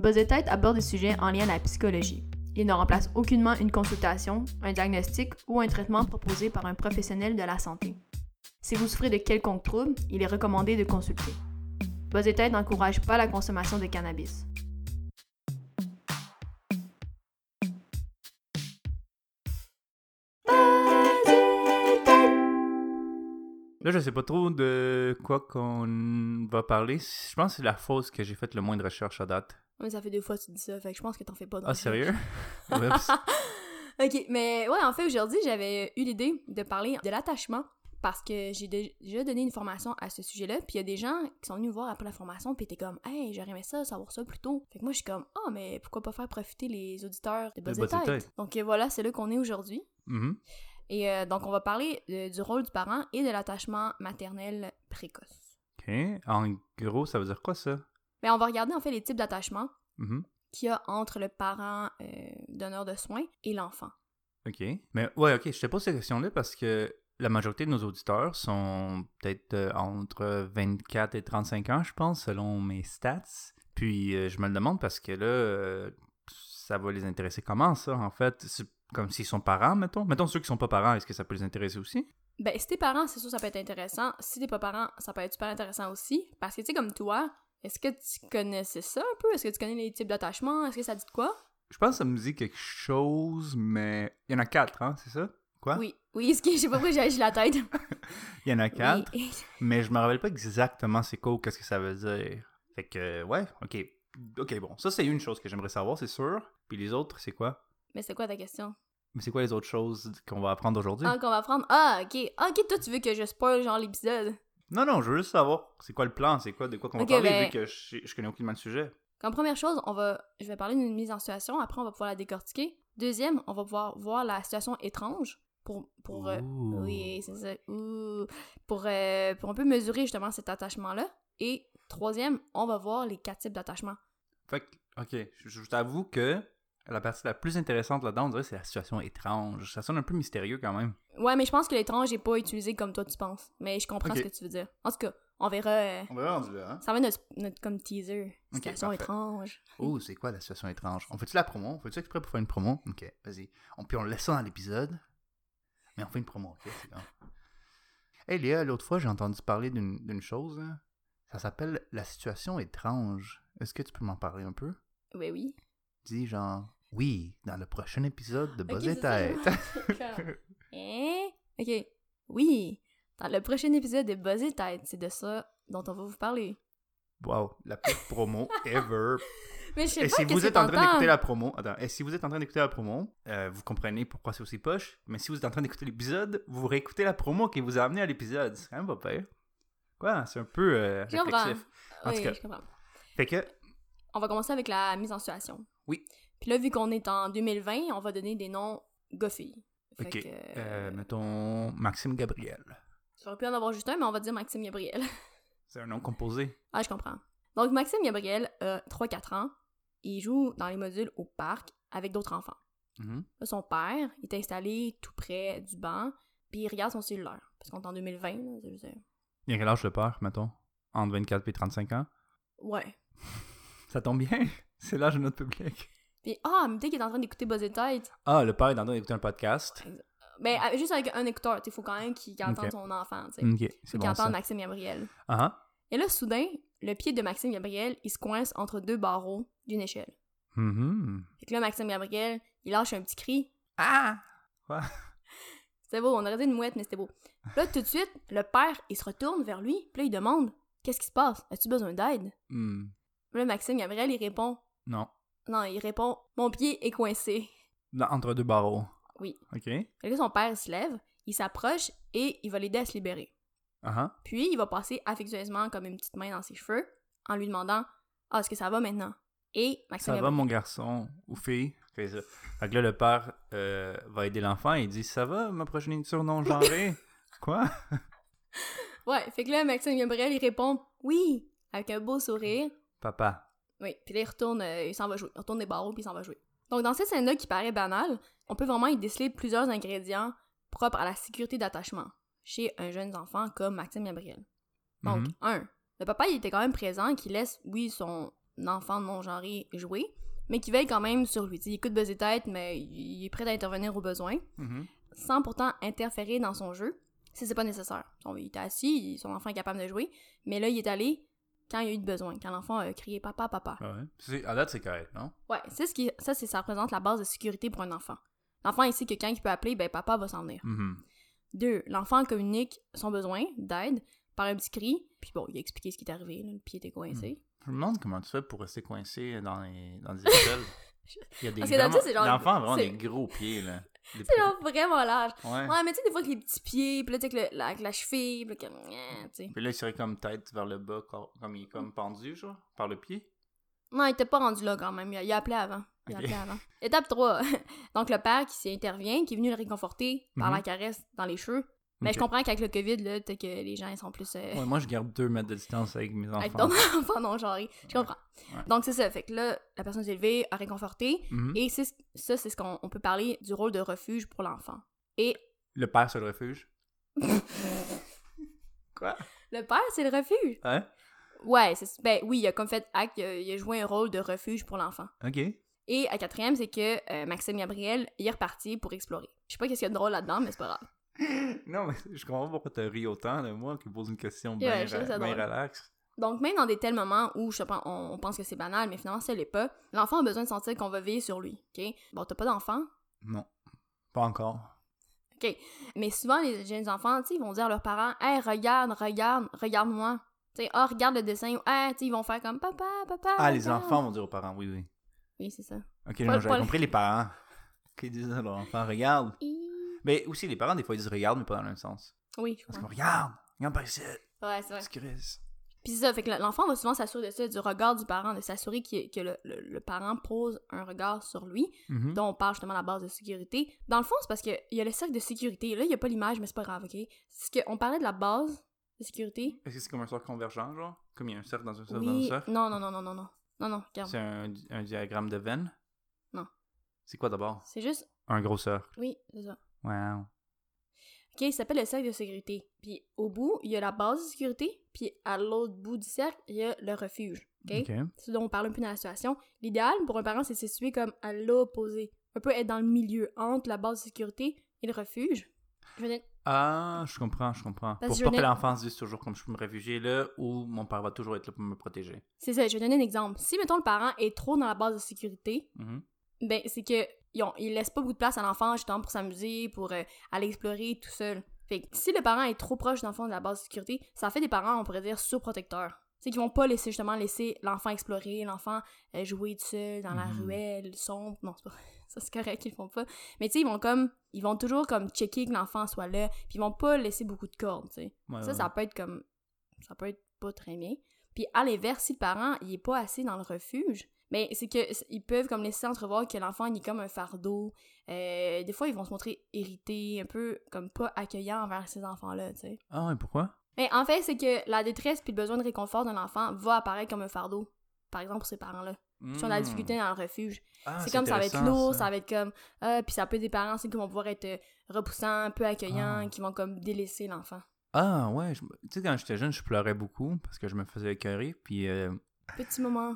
Buzz aborde des sujets en lien à la psychologie. Il ne remplace aucunement une consultation, un diagnostic ou un traitement proposé par un professionnel de la santé. Si vous souffrez de quelconque trouble, il est recommandé de consulter. Buzz n'encourage pas la consommation de cannabis. Là, je sais pas trop de quoi qu'on va parler. Je pense que c'est la fausse que j'ai fait le moins de recherche à date. Mais ça fait deux fois que tu dis ça, fait que je pense que t'en fais pas. Ah, sérieux? Ok, mais ouais, en fait, aujourd'hui, j'avais eu l'idée de parler de l'attachement parce que j'ai déjà donné une formation à ce sujet-là, puis il y a des gens qui sont venus me voir après la formation, puis étaient comme « Hey, j'aurais aimé ça, savoir ça plus tôt. » Fait que moi, je suis comme « Ah, oh, mais pourquoi pas faire profiter les auditeurs de Buzz. Donc euh, voilà, c'est là qu'on est aujourd'hui. Mhm. Et euh, donc, on va parler du rôle du parent et de l'attachement maternel précoce. OK. En gros, ça veut dire quoi, ça? Mais on va regarder en fait les types d'attachement Mhm. qu'il y a entre le parent euh, donneur de soins et l'enfant. OK. Mais ouais, OK, je te pose cette question-là parce que la majorité de nos auditeurs sont peut-être euh, entre 24 et 35 ans, je pense, selon mes stats. Puis euh, je me le demande parce que là, ça va les intéresser comment, ça, en fait? C'est comme s'ils sont parents, mettons. Mettons ceux qui sont pas parents, est-ce que ça peut les intéresser aussi? Ben, si t'es parent, c'est sûr ça peut être intéressant. Si t'es pas parent, ça peut être super intéressant aussi. Parce que, tu sais, comme toi, est-ce que tu connaissais ça un peu? Est-ce que tu connais les types d'attachement? Est-ce que ça dit de quoi? Je pense que ça me dit quelque chose, mais il y en a quatre, hein, c'est ça? Quoi? Oui, oui, ce qui, je sais pas pourquoi j'ai agi la tête. Il y en a quatre, Oui. mais je me rappelle pas exactement c'est quoi ou qu'est-ce que ça veut dire. Fait que, ouais, ok. Ok, bon, ça c'est une chose que j'aimerais savoir, c'est sûr. Puis les autres, c'est quoi? Mais c'est quoi ta question? Mais c'est quoi les autres choses qu'on va apprendre aujourd'hui? Ah, qu'on va prendre. Ah, ok. Ah, ok, toi, tu veux que je spoil, genre, l'épisode. Non, non, je veux juste savoir c'est quoi le plan, c'est quoi, de quoi qu'on va parler, ben- vu que je, je connais aucunement le sujet. Comme première chose, on va, je vais parler d'une mise en situation, après on va pouvoir la décortiquer. Deuxième, on va pouvoir voir la situation étrange pour, pour euh, oui, c'est ça, ouh, pour, euh, pour un peu mesurer justement cet attachement-là. Et troisième, on va voir les quatre types d'attachement. Fait que, ok, je, je t'avoue que la partie la plus intéressante là-dedans, on dirait, c'est la situation étrange. Ça sonne un peu mystérieux quand même. Ouais, mais je pense que l'étrange n'est pas utilisé comme toi tu penses. Mais je comprends ce que tu veux dire. En tout cas, on verra. euh, On va rendu là, hein? ça va être notre, notre comme teaser. Situation parfait. étrange. Oh, c'est quoi la situation étrange? On fait-tu la promo? On fait-tu exprès pour faire une promo? Ok, vas-y. On, puis on laisse ça dans l'épisode. Mais on fait une promo, ok? C'est bon. Hey Léa, l'autre fois, j'ai entendu parler d'une d'une chose. hein. Ça s'appelle la situation étrange. Est-ce que tu peux m'en parler un peu? Oui, oui. Dis genre, oui, dans le prochain épisode de Buzz Ok, et. Tête. Hein? Ok. Oui. Dans le prochain épisode de Buzz et Tête, c'est de ça dont on va vous parler. wow, la pire promo ever. Mais je sais Et pas si vous êtes en train d'écouter la promo, attends, et si vous êtes en train d'écouter la promo, euh, vous comprenez pourquoi c'est aussi poche, mais si vous êtes en train d'écouter l'épisode, vous réécoutez la promo qui vous a amené à l'épisode. C'est quand même pas pire. Quoi, c'est un peu euh, réflexif. En Oui, tout cas. je comprends. Fait que, On va commencer avec la mise en situation. Oui. Puis là, vu qu'on est en 2020, on va donner des noms. Fait ok, que, euh, mettons Maxime Gabriel. Ça aurait pu en avoir juste un, mais on va dire Maxime Gabriel. C'est un nom composé. ah, je comprends. Donc, Maxime Gabriel a 3-4 ans. Il joue dans les modules au parc avec d'autres enfants. Là, son père est installé tout près du banc, puis il regarde son cellulaire. Parce qu'on est en 2020, là, je veux dire. Il quel âge le père, mettons? Entre 24 et 35 ans? Ouais. Ça tombe bien, c'est l'âge de notre public. Puis, ah, mais peut-être qu'il est en train d'écouter Buzz et Tête. Ah, le père est en train d'écouter un podcast. Mais euh, juste avec un écouteur, il faut quand même qu'il qu'il entende son enfant, tu sais. Ok, Faut c'est qu'il bon ça. entende Maxime Gabriel. Ah. Et là, soudain, le pied de Maxime Gabriel, il se coince entre deux barreaux d'une échelle. Fait que là, Maxime Gabriel, il lâche un petit cri. Ah Quoi? C'était beau, on aurait dit une mouette, mais c'était beau. Là, tout de suite, le père, il se retourne vers lui, puis là, il demande Qu'est-ce qui se passe? As-tu besoin d'aide Hmm, Là, Maxime Gabriel, il répond Non. Non, il répond Mon pied est coincé. Entre deux barreaux. Oui. Ok. Que là, son père se lève, il s'approche et il va l'aider à se libérer. Ah ah. Puis, il va passer affectueusement comme une petite main dans ses cheveux en lui demandant Ah, est-ce que ça va maintenant Et Maxime Ça va, mon garçon ou fille? Fait ça. Fait que là, le père euh, va aider l'enfant et il dit Ça va, ma progéniture non genrée? Quoi? Ouais, fait que là, Maxime Gabriel, il répond Oui, avec un beau sourire. Papa. Oui, puis là, il retourne, euh, il s'en va jouer. Il retourne des barreaux, puis il s'en va jouer. Donc, dans cette scène-là qui paraît banale, on peut vraiment y déceler plusieurs ingrédients propres à la sécurité d'attachement chez un jeune enfant comme Maxime Gabriel. Donc, Mhm. un, le papa, il était quand même présent, qui laisse, oui, son enfant non genré jouer, mais qui veille quand même sur lui. T'sais, il écoute buzzer tête, mais il est prêt à intervenir au besoin, Mhm. sans pourtant interférer dans son jeu si c'est pas nécessaire. Son- Il était assis, son enfant est capable de jouer, mais là, il est allé quand il y a eu de besoin, quand l'enfant a crié papa, papa. Ah ouais? C'est- À date, c'est correct, non? Ouais, c'est ce qui, ça, c'est, ça représente la base de sécurité pour un enfant. L'enfant, il sait que quand il peut appeler, ben papa va s'en venir. Mhm. Deux, l'enfant communique son besoin d'aide par un petit cri, puis bon, il a expliqué ce qui est arrivé, là, le pied était coincé. Je me demande comment tu fais pour rester coincé dans les, dans les écoles. Il y a des Parce que d'habitude, vraiment- c'est genre- L'enfant a vraiment des gros pieds, là. C'est genre vraiment large. Ouais. Ouais, mais tu sais, des fois, avec les petits pieds, puis là, tu sais, avec, avec la cheville, puis là, comme, Nya tu sais. Puis là, il serait comme tête vers le bas, co- comme il est comme pendu, genre, par le pied? Non, il était pas rendu là quand même. Il a, il a appelé avant. Il a Ok. appelé avant. Étape 3. Donc, le père qui s'y intervient, qui est venu le réconforter par Mhm. la caresse dans les cheveux. Mais je comprends qu'avec le COVID, là, que les gens, ils sont plus. euh, Ouais, moi, je garde deux mètres de distance avec mes avec enfants. ton enfant non genré. Je comprends. Ouais. Donc, c'est ça. Fait que là, la personne s'est levée, a réconforté. Mhm. Et c'est ce- ça, c'est ce qu'on on peut parler du rôle de refuge pour l'enfant. Et Le père sur le refuge? Quoi? le père, c'est le refuge? Hein? Ouais, c'est, ben oui, il a comme fait acte, il a, il a joué un rôle de refuge pour l'enfant. Ok. Et à quatrième, c'est que euh, Maxime Gabriel il est reparti pour explorer. Je sais pas qu'est-ce qu'il y a de drôle là-dedans, mais c'est pas grave. Non, mais je comprends pas pourquoi t'as ri autant de moi qui pose une question bien je trouve ça bien drôle. relax. Donc même dans des tels moments où je sais pas, on, on pense que c'est banal, mais finalement ça l'est pas, l'enfant a besoin de sentir qu'on va veiller sur lui. Ok, bon t'as pas d'enfant, Non. Pas encore. ok, mais souvent les jeunes enfants, tu ils vont dire à leurs parents, hey regarde, regarde, regarde-moi. Tu sais, ah regarde le dessin, ou tu sais, ils vont faire comme papa, papa. Ah, les enfants vont dire aux parents, oui, oui. Oui, c'est ça. Ok, j'avais compris les parents. Qui disent à leur enfant, regarde. Mais aussi, les parents, des fois, ils disent regarde, mais pas dans le même sens. Oui, Parce que regarde, regarde par ici. Ouais, c'est vrai. C'est. Puis c'est ça, fait que l'enfant va souvent s'assurer de ça, du regard du parent, de s'assurer que le, le- le parent pose un regard sur lui, Mhm. dont on parle justement à la base de sécurité. Dans le fond, c'est parce qu'il y a le cercle de sécurité. Là, il n'y a pas l'image, mais c'est pas grave, ok? C'est qu'on parlait de la base de sécurité. Est-ce que c'est comme un cercle convergent, genre? Comme il y a un cercle dans un cercle dans un cercle? Non, non, non, non, non, non. Non, non, regarde. C'est un, un diagramme de veine? Non. C'est quoi d'abord? C'est juste. Un gros cercle. Oui, c'est ça. Wow. Ok, il s'appelle le cercle de sécurité. Puis au bout, il y a la base de sécurité, puis à l'autre bout du cercle, il y a le refuge. Ok? Ok. C'est ce dont on parle un peu dans la situation. L'idéal pour un parent, c'est de se situer comme à l'opposé. Un peu être dans le milieu entre la base de sécurité et le refuge. Je Ah, je comprends, je comprends. Parce pour je pas que venais- se dise toujours comme je peux me réfugier là ou mon père va toujours être là pour me protéger. C'est ça, je vais donner un exemple. Si, mettons, le parent est trop dans la base de sécurité, Mhm. ben, c'est que ils, ont- ils laissent pas beaucoup de place à l'enfant, justement, pour s'amuser, pour euh, aller explorer tout seul. Fait que si le parent est trop proche, fond, de la base de sécurité, ça fait des parents, on pourrait dire, surprotecteurs. C'est qu'ils vont pas laisser, justement, laisser l'enfant explorer, l'enfant euh, jouer tout seul dans la Mhm. ruelle, sombre. Non, c'est pas... Ça, c'est correct qu'ils le font pas. Mais tu sais, ils vont comme... Ils vont toujours, comme, checker que l'enfant soit là, puis ils vont pas laisser beaucoup de cordes, tu sais. Ouais, Ça, ouais. ça peut être comme. Ça peut être pas très bien. Puis à l'inverse, si le parent il est pas assez dans le refuge, mais c'est que ils peuvent comme laisser entrevoir que l'enfant il est comme un fardeau. Euh, des fois, ils vont se montrer irrités, un peu comme pas accueillants envers ces enfants-là, tu sais. Ah ouais, pourquoi? Mais en fait, c'est que la détresse puis le besoin de réconfort d'un enfant va apparaître comme un fardeau. Par exemple, pour ces parents-là. Qui ont de la Hmm. difficulté dans le refuge. Ah, c'est comme ça va être lourd, ça. va être comme. Ah, puis ça peut être des parents aussi qui vont pouvoir être euh, repoussants, un peu accueillants, Ah. qui vont comme délaisser l'enfant. Ah ouais, je- tu sais quand j'étais jeune, je pleurais beaucoup parce que je me faisais écœurer puis euh, Petit moment.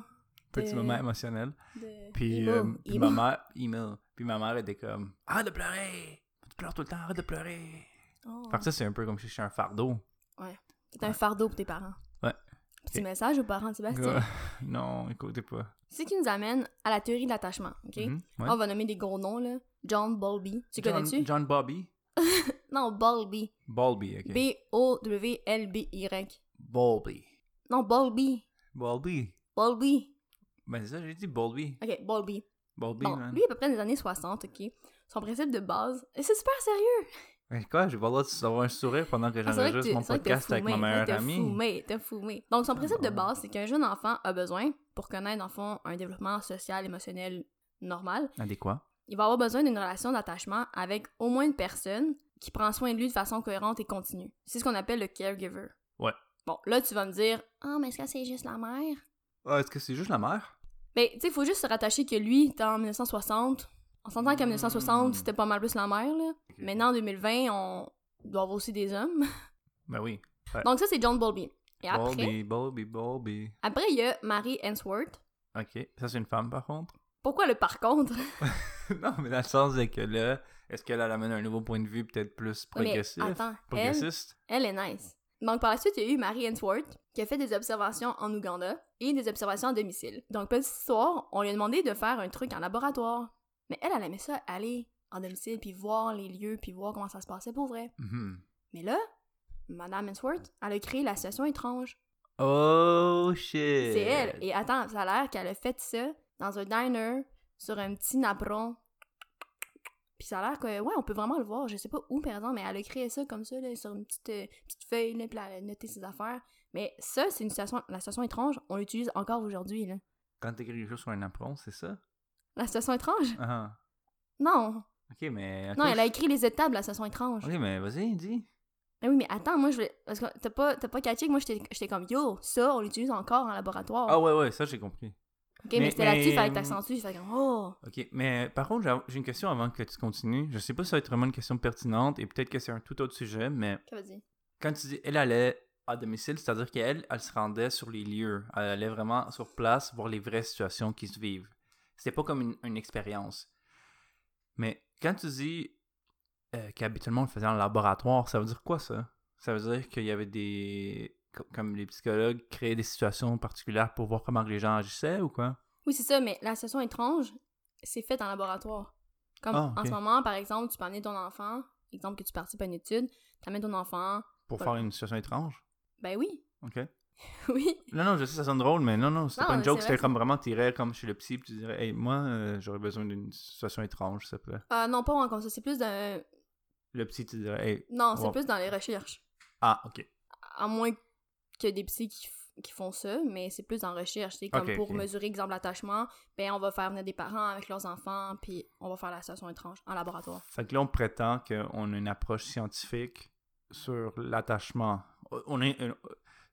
Petit de- moment émotionnel. de- Puis, emo, euh, puis emo. ma mère, email. Puis ma mère était comme arrête de pleurer, tu pleures tout le temps, arrête de pleurer. Oh. Fait que ça c'est un peu comme si j'étais un fardeau. C'est un fardeau pour tes parents. Ouais. Petit Ok. message aux parents de Sébastien. Ouais. non, écoutez pas. C'est ce qui nous amène à la théorie de l'attachement, ok? Mhm, ouais. On va nommer des gros noms, là. John Bowlby. Tu connais-tu? John Bobby. Non, Bowlby. Bowlby, ok. B-O-W-L-B-Y. Bowlby. Non, Bowlby. Bowlby. Bowlby. Ben c'est ça, j'ai dit Bowlby. Ok, Bowlby. Bowlby, Bon, man. lui, à peu près des années 60, ok? Son principe de base... Et c'est super sérieux! Mais quoi, j'ai pas le droit d'avoir un sourire pendant que Ah, j'enregistre mon t'as podcast avec ma meilleure t'as amie. fumé, t'as fumé. Donc, son principe de base, c'est qu'un jeune enfant a besoin, pour connaître, en fond, un développement social, émotionnel normal, Adéquat. il va avoir besoin d'une relation d'attachement avec au moins une personne qui prend soin de lui de façon cohérente et continue. C'est ce qu'on appelle le caregiver. Ouais. Bon, là, tu vas me dire, ah, mais est-ce que c'est juste la mère? Ah, est-ce que c'est juste la mère? Ben, tu sais, il faut juste se rattacher que lui, était en 1960. On s'entend qu'en 1960, Mm. c'était pas mal plus la mère, là. Maintenant, en 2020, on doit avoir aussi des hommes. Ben oui. Donc, ça, c'est John Bowlby. Et après, Bowlby, Bowlby, Bowlby. après, il y a Mary Ainsworth. Ok. Ça, c'est une femme, par contre? Pourquoi le par contre? non, mais dans le sens de que là, est-ce qu'elle elle amène un nouveau point de vue peut-être plus Mais progressif? elle, progressiste? elle est nice. Donc par la suite, il y a eu Mary Ainsworth qui a fait des observations en Ouganda et des observations à domicile. Donc petite histoire, on lui a demandé de faire un truc en laboratoire. Mais elle, elle aimait ça aller en domicile puis voir les lieux puis voir comment ça se passait pour vrai. Mhm. Mais là, Madame Ainsworth, elle a créé la situation étrange. Oh shit! C'est elle. Et attends, ça a l'air qu'elle a fait ça dans un diner sur un petit napperon. Puis ça a l'air que, ouais, on peut vraiment le voir. Je sais pas où, par exemple, mais elle a créé ça comme ça, là, sur une petite, euh, petite feuille, là, puis elle a noté ses affaires. Mais ça, c'est une situation, la situation étrange, on l'utilise encore aujourd'hui, là. Quand t'écris quelque chose sur un apron, c'est ça? La situation étrange? Ah. Non. Ok, mais. Non, elle a écrit les étapes de la situation étrange. Ok, mais vas-y, dis. Mais oui, mais attends, moi, je voulais. Parce que t'as pas, t'as pas catché que moi, j'étais comme, yo, ça, on l'utilise encore en laboratoire. Ah ouais, ouais, ça j'ai compris. Ok, mais, mais- c'était là-dessus, que mais- t'accentues. Fait comme, oh. Ok, mais par contre, j'ai- une question avant que tu continues. Je sais pas si ça va être vraiment une question pertinente et peut-être que c'est un tout autre sujet, mais quand tu dis elle allait à domicile, c'est-à-dire qu'elle, elle se rendait sur les lieux. Elle allait vraiment sur place voir les vraies situations qui se vivent. C'était pas comme une, une expérience. Mais quand tu dis euh, qu'habituellement on le faisait en laboratoire, ça veut dire quoi ça? Ça veut dire qu'il y avait des. Co- Comme les psychologues créaient des situations particulières pour voir comment les gens agissaient ou quoi? Oui, c'est ça, mais la situation étrange, c'est fait en laboratoire. Comme Ah, en ce moment, par exemple, tu peux amener ton enfant, exemple que tu participes à une étude, tu amènes ton enfant, Pour Voilà. faire une situation étrange? ben oui, Ok. oui. Non, non, je sais, ça sonne drôle, mais non, non, c'était pas une joke, c'était comme vraiment, t'irais comme chez le psy, puis tu dirais, hey, moi, euh, j'aurais besoin d'une situation étrange, s'il te plaît. Ah non, pas vraiment comme ça, c'est plus dans... Le psy, tu dirais, hey, Non, c'est plus dans les recherches. ah, ok. À moins qu'il y ait des psys qui, qui font ça, mais c'est plus en recherche. C'est comme pour mesurer, exemple, l'attachement, ben on va faire venir des parents avec leurs enfants, puis on va faire la situation étrange en laboratoire. Fait que là, on prétend qu'on a une approche scientifique sur l'attachement. On est, euh,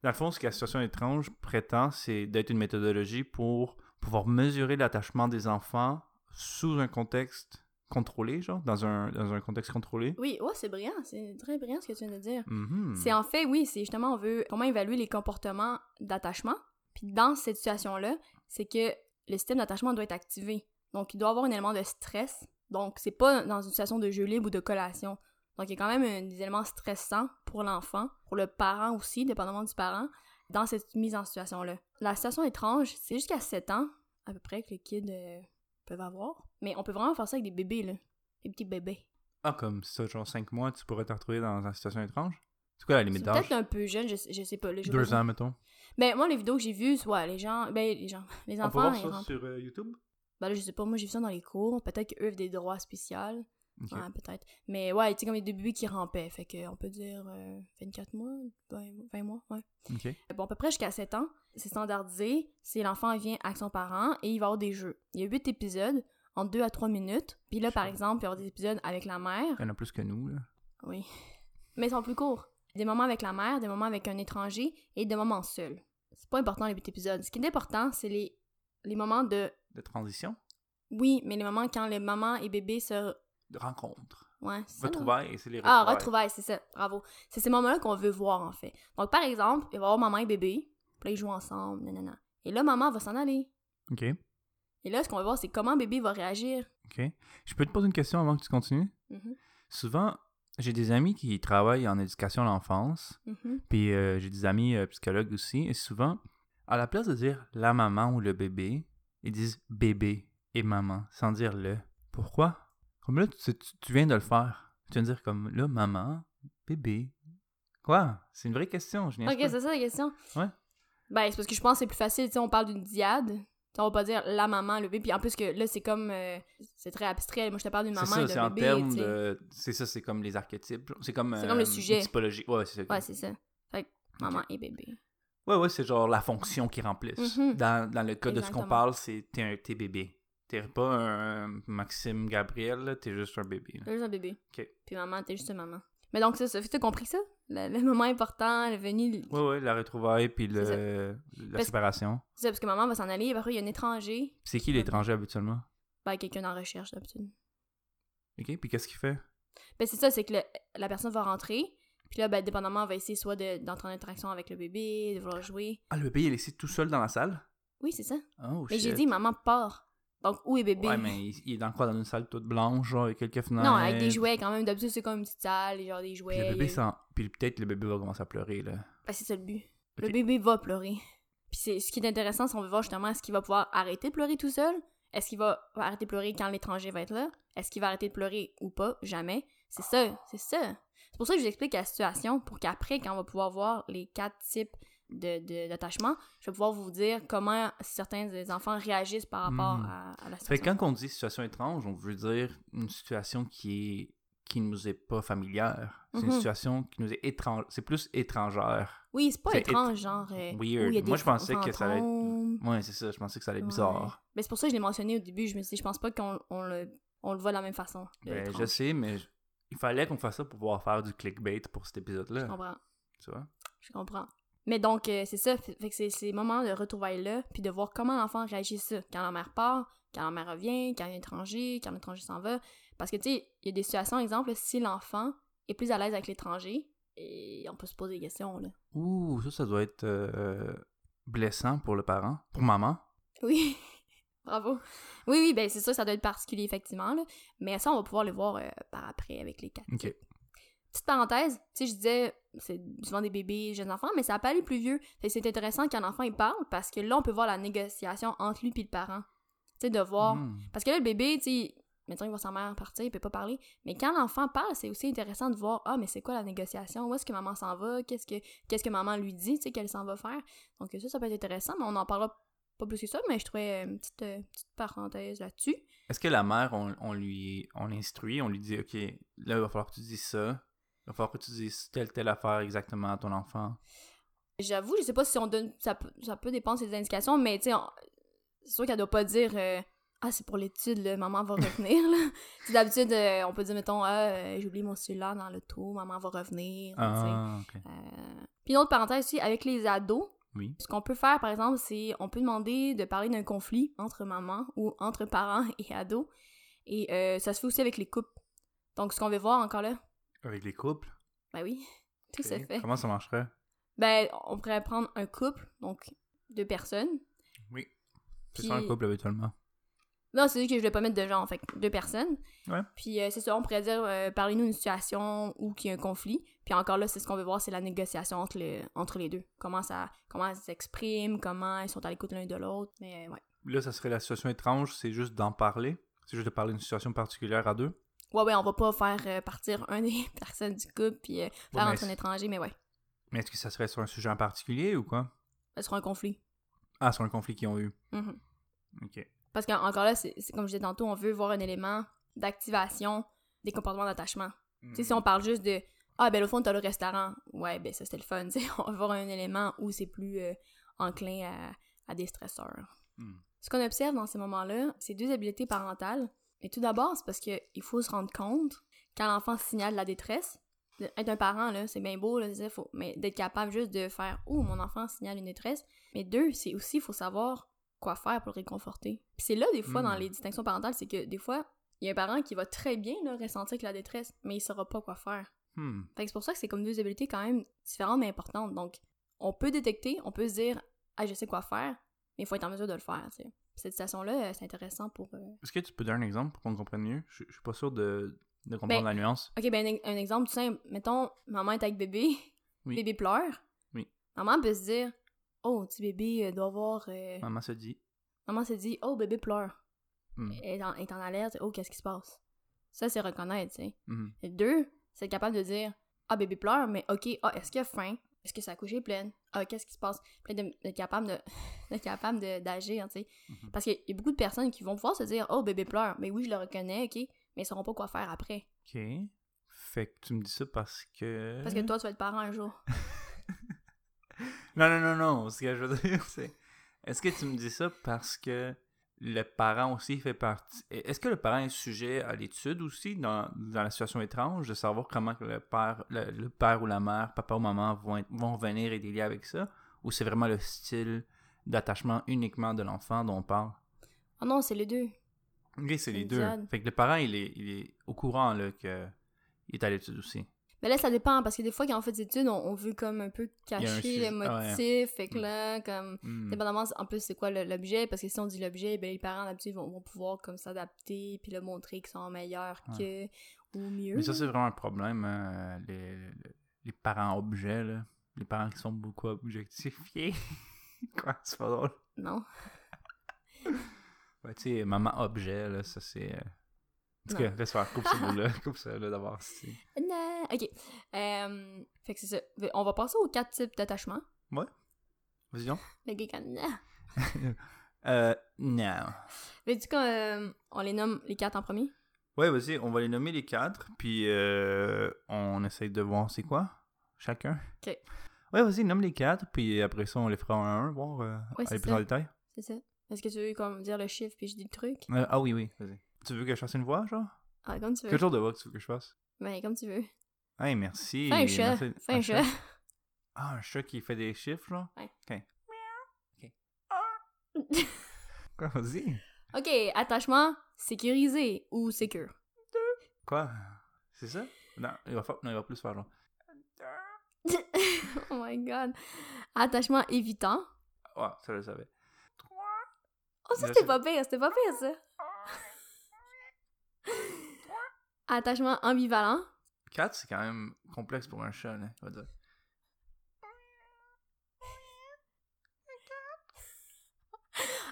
dans le fond, ce que la situation étrange prétend, c'est d'être une méthodologie pour pouvoir mesurer l'attachement des enfants sous un contexte contrôlé, genre, dans un, dans un contexte contrôlé? Oui, ouais, c'est brillant, c'est très brillant ce que tu viens de dire. Mhm. C'est en fait, oui, c'est justement, on veut comment évaluer les comportements d'attachement. Puis dans cette situation-là, c'est que le système d'attachement doit être activé. Donc, il doit avoir un élément de stress. Donc, c'est pas dans une situation de jeu libre ou de collation. Donc, il y a quand même des éléments stressants pour l'enfant, pour le parent aussi, dépendamment du parent, dans cette mise en situation-là. La situation étrange, c'est jusqu'à 7 ans, à peu près, que les kids euh, peuvent avoir. Mais on peut vraiment faire ça avec des bébés, là. Des petits bébés. Ah, comme ça, genre 5 mois, tu pourrais te retrouver dans une situation étrange? C'est quoi la limite C'est d'âge? peut-être un peu jeune, je, sais- je sais pas. là, Deux pas- ans, mettons. Ben, moi, les vidéos que j'ai vues, soit les gens. Ben, les gens. Les On peut enfants, voir ils ça rentrent- sur euh, YouTube? Ben là, je sais pas, moi, j'ai vu ça dans les cours. Peut-être qu'eux ont des droits spéciaux. Ok. Ouais, peut-être. Mais ouais, tu sais, comme les deux bébés qui rampaient. Fait qu'on peut dire euh, 24 mois, 20, 20 mois, ouais. Ok. Bon, à peu près jusqu'à 7 ans, c'est standardisé. C'est l'enfant vient avec son parent et il va avoir des jeux. Il y a 8 épisodes en 2 à 3 minutes. Puis là, par exemple, il va y avoir des épisodes avec la mère. Il y en a plus que nous, là. Oui. Mais ils sont plus courts. Des moments avec la mère, des moments avec un étranger et des moments seuls. C'est pas important les 8 épisodes. Ce qui est important, c'est les, les moments de De transition? Oui, mais les moments quand les mamans et bébés se. De rencontre. Ouais, c'est? Retrouvailles, c'est les Ah, retrouvailles. retrouvailles, c'est ça. Bravo. C'est ces moments-là qu'on veut voir, en fait. Donc, par exemple, il va y avoir maman et bébé. Puis là, ils jouent ensemble, nanana. Et là, maman va s'en aller. Ok. Et là, ce qu'on va voir, c'est comment bébé va réagir. Ok. Je peux te poser une question avant que tu continues? Mhm, Souvent, j'ai des amis qui travaillent en éducation à l'enfance, mhm. puis euh, j'ai des amis euh, psychologues aussi, et souvent, à la place de dire la maman ou le bébé, ils disent bébé et maman, sans dire le. Pourquoi? Comme là, tu, tu- viens de le faire. Tu viens de dire comme là, maman, bébé. Quoi? C'est une vraie question, je Ok, c'est ça la question. Ouais. Ben, c'est parce que je pense que c'est plus facile, tu sais, on parle d'une diade. Tu on va pas dire la maman, le bébé. Puis en plus que là, c'est comme. euh, c'est très abstrait. Moi, je te parle d'une C'est maman ça, et c'est d'un bébé. tu de. C'est ça, c'est comme les archétypes. C'est comme. C'est comme le euh, sujet. Typologie. Ouais, c'est ça. Ouais, c'est ça. Fait que maman et bébé. Ouais, ouais, c'est genre la fonction qu'ils remplissent. Mhm. dans, dans le cas de ce qu'on parle, c'est t'es un t'es bébé. T'es pas un Maxime Gabriel, t'es juste un bébé. T'es juste un bébé. Ok. Puis maman, t'es juste une maman. Mais donc, ça, ça t'as compris ça? Le, le moment important, le venu. Ouais, ouais, la retrouvaille puis le, la Parce- séparation. C'est ça, parce que maman va s'en aller, et après, il y a un étranger. C'est qui l'étranger habituellement? Ben, quelqu'un en recherche, d'habitude. Ok, puis qu'est-ce qu'il fait? Ben, c'est ça, c'est que le- la personne va rentrer. Puis là, ben, dépendamment, on va essayer soit de- d'entrer en interaction avec le bébé, de vouloir jouer. Ah, le bébé il est laissé tout seul dans la salle? Oui, c'est ça. Oh, Mais j'ai dit maman part. Donc, où est bébé? Ouais, mais il, il est dans quoi Dans une salle toute blanche, genre, avec quelques fenêtres. Non, avec des jouets quand même. D'habitude, c'est comme une petite salle, genre des jouets. Puis le bébé il Puis peut-être le bébé va commencer à pleurer, là. Ben, c'est ça le but. Le bébé va pleurer. Puis c'est ce qui est intéressant, c'est on veut voir justement est-ce qu'il va pouvoir arrêter de pleurer tout seul? Est-ce qu'il va arrêter de pleurer quand l'étranger va être là? Est-ce qu'il va arrêter de pleurer ou pas? Jamais. C'est ça, c'est ça. C'est pour ça que je vous explique la situation, pour qu'après, quand on va pouvoir voir les quatre types de, de- d'attachement, je vais pouvoir vous dire comment certains des enfants réagissent par rapport Hmm. à, à la Fait que situation. quand on dit situation étrange, on veut dire une situation qui est qui nous est pas familière. C'est une Mhm. situation qui nous est étrange. C'est plus étrangère. Oui, c'est pas étrange, genre. euh, Weird. Moi, je pensais que ça allait être-. Ouais, c'est ça. Je pensais que ça allait être Ouais. bizarre. Ben, c'est pour ça que je l'ai mentionné au début. Je me suis dit, je pense pas qu'on on le, on le voit de la même façon. Ben, je sais, mais je- il fallait qu'on fasse ça pour pouvoir faire du clickbait pour cet Je épisode-là. comprends. Tu vois? Je comprends. Mais donc, euh, c'est ça. Fait fait que c'est ces moments de retrouvailles-là, puis de voir comment l'enfant réagit ça. Quand la mère part, quand la mère revient, quand un étranger, quand l'étranger s'en va. Parce que, tu sais, il y a des situations, exemple, si l'enfant est plus à l'aise avec l'étranger, et on peut se poser des questions, là. Ouh, ça, ça doit être euh, blessant pour le parent. Pour maman. Oui, bravo. Oui, oui, ben c'est ça, ça doit être particulier, effectivement, là. Mais ça, on va pouvoir le voir euh, par après avec les quatre. Ok. Petite parenthèse, tu sais, je disais, c'est souvent des bébés, jeunes enfants, mais ça peut aller plus vieux. C'est intéressant qu'un enfant, il parle, parce que là, on peut voir la négociation entre lui et le parent. Tu sais, de voir... Hmm. Parce que là, le bébé, tu sais, mettons, il voit sa mère partir, il peut pas parler. Mais quand l'enfant parle, c'est aussi intéressant de voir, ah, mais c'est quoi la négociation? Où est-ce que maman s'en va? Qu'est-ce que, qu'est-ce que maman lui dit, tu sais, qu'elle s'en va faire? Donc ça, ça peut être intéressant, mais on en parlera pas plus que ça, mais je trouvais une petite, euh, petite parenthèse là-dessus. Est-ce que la mère, on, on lui on l'instruit, on lui dit, OK, là, il va falloir que tu dises ça. Il va falloir que tu dises telle, telle affaire exactement à ton enfant? J'avoue, je sais pas si on donne. Ça peut, ça peut dépendre des indications, mais tu sais, c'est sûr qu'elle doit pas dire euh, Ah, c'est pour l'étude, là, maman va revenir. là. D'habitude, euh, on peut dire, mettons, Ah, euh, j'ai oublié mon cellulaire dans l'auto, maman va revenir. Ah. Euh, Puis une autre parenthèse aussi, avec les ados, Oui. ce qu'on peut faire, par exemple, c'est on peut demander de parler d'un conflit entre maman ou entre parents et ados. Et euh, ça se fait aussi avec les couples. Donc, ce qu'on veut voir encore là, Avec les couples? ben oui, tout se Ok. fait. Comment ça marcherait? Ben, on pourrait prendre un couple, donc deux personnes. Oui. C'est ça un couple habituellement. Non, c'est juste que je voulais pas mettre de genre, fait deux personnes. Ouais. Puis euh, c'est ça, on pourrait dire, euh, parlez-nous d'une situation où il y a un conflit. Puis encore là, c'est ce qu'on veut voir, c'est la négociation entre, le- entre les deux. Comment ça, comment ils s'expriment, comment ils sont à l'écoute l'un de l'autre. Mais euh, ouais. Là, ça serait la situation étrange, c'est juste d'en parler. C'est juste de parler d'une situation particulière à deux. Ouais, ouais, on va pas faire partir un des personnes du couple puis euh, faire entre un étranger, mais ouais. Mais est-ce que ça serait sur un sujet en particulier ou quoi? Sera un conflit. Ah, sur un conflit qu'ils ont eu. Mhm. OK. Parce qu'encore là, c'est comme je disais tantôt, on veut voir un élément d'activation des comportements d'attachement. Si on parle juste de Ah, ben, au fond, t'as le restaurant. Ouais, ben, ça, c'était le fun. tu sais. On va voir un élément où c'est plus euh, enclin à, à des stresseurs. Hmm. Ce qu'on observe dans ces moments-là, c'est deux habiletés parentales. Et tout d'abord, c'est parce qu'il faut se rendre compte quand l'enfant signale la détresse. Être un parent, là, c'est bien beau, là, faut- mais d'être capable juste de faire « Oh, mon enfant signale une détresse ». Mais deux, c'est aussi, il faut savoir quoi faire pour le réconforter. Puis c'est là, des fois, Hmm. dans les distinctions parentales, c'est que des fois, il y a un parent qui va très bien là, ressentir que la détresse, mais il saura pas quoi faire. Hmm. Fait que c'est pour ça que c'est comme deux habiletés quand même différentes mais importantes. Donc, on peut détecter, on peut se dire Ah, je sais quoi faire, mais il faut être en mesure de le faire, tu sais. Cette situation-là, euh, c'est intéressant pour. euh, Est-ce que tu peux donner un exemple pour qu'on comprenne mieux? Je, je suis pas sûr de, de comprendre Ben, la nuance. Ok, ben un, un exemple tout simple. Mettons, maman est avec bébé, Oui. bébé pleure. Oui. Maman peut se dire Oh, petit bébé euh, doit avoir. euh, Maman se dit. Maman se dit Oh, bébé pleure. Hmm. Elle est en, elle est en alerte. Oh, qu'est-ce qui se passe? Ça, c'est reconnaître, tu sais. Et deux, c'est être capable de dire Ah, bébé pleure, mais ok, ah, est-ce qu'il a faim? Est-ce que sa couche est pleine? Ah, qu'est-ce qui se passe? Puis d'être capable de d'être capable de- d'agir, tu sais. Mhm. Parce qu'il y a beaucoup de personnes qui vont pouvoir se dire Oh, bébé pleure, mais oui, je le reconnais, ok, mais ils sauront pas quoi faire après. OK. Fait que tu me dis ça parce que... Parce que toi, tu vas être parent un jour. Non, non, non, non. Ce que je veux dire, c'est... Est-ce que tu me dis ça parce que le parent aussi fait partie... Est-ce que le parent est sujet à l'étude aussi dans, dans la situation étrange, de savoir comment le père, le, le père ou la mère, papa ou maman vont, être- vont venir et des liens avec ça? Ou c'est vraiment le style d'attachement uniquement de l'enfant dont on parle? Oh non, c'est les deux. Ok, c'est les deux. Fait que le parent, il est, il est au courant là, que il est à l'étude aussi. Mais là, ça dépend, parce que des fois, quand on fait des études, on, on veut comme un peu cacher les ah ouais. motifs. Fait que Mm. là, comme. Hmm. Dépendamment, en plus, c'est quoi l'objet, parce que si on dit l'objet, ben les parents, d'habitude, vont, vont pouvoir comme s'adapter, puis le montrer qu'ils sont meilleurs que. ou mieux. Mais ça, c'est vraiment un problème, hein, les, les parents objets, là. Les parents qui sont beaucoup objectifiés. Quoi, c'est pas drôle? Non. Ouais, tu sais, maman objet, là, ça c'est. En tout cas, laisse faire, coupe ce bout-là, coupe ça, là, d'abord. Non. Ok. Euh, fait que c'est ça. On va passer aux quatre types d'attachement. Vas-y, donc. Le gars, comme, non. Euh, non. Mais du coup, euh, on les nomme les quatre en premier? Ouais, vas-y, on va les nommer les quatre, puis euh, on essaye de voir c'est quoi, chacun. Ok. Ouais, vas-y, nomme les quatre, puis après ça, on les fera un à un, voir, euh, Ouais, aller plus ça. en détail. C'est ça. Est-ce que tu veux comme dire le chiffre puis je dis le truc? Ah oui, oui, vas-y. Tu veux que je fasse une voix, genre? Ah, comme tu veux. Quel genre de voix que tu veux que je fasse? Ben, comme tu veux. Hey, merci. Fais un chat. merci. Fais un chat. Ah, un chat qui fait des chiffres, genre? Ouais. Ok. Quoi, vas-y. ok, attachement sécurisé ou sécure. Quoi? C'est ça? Non, il va, faire... non, il va plus faire genre. oh my god. Attachement évitant. Ouais, ça je le savais. Oh, ça c'était pas pire, c'était pas pire ça. Attachement ambivalent. 4, c'est quand même complexe pour un chat, là, on va dire.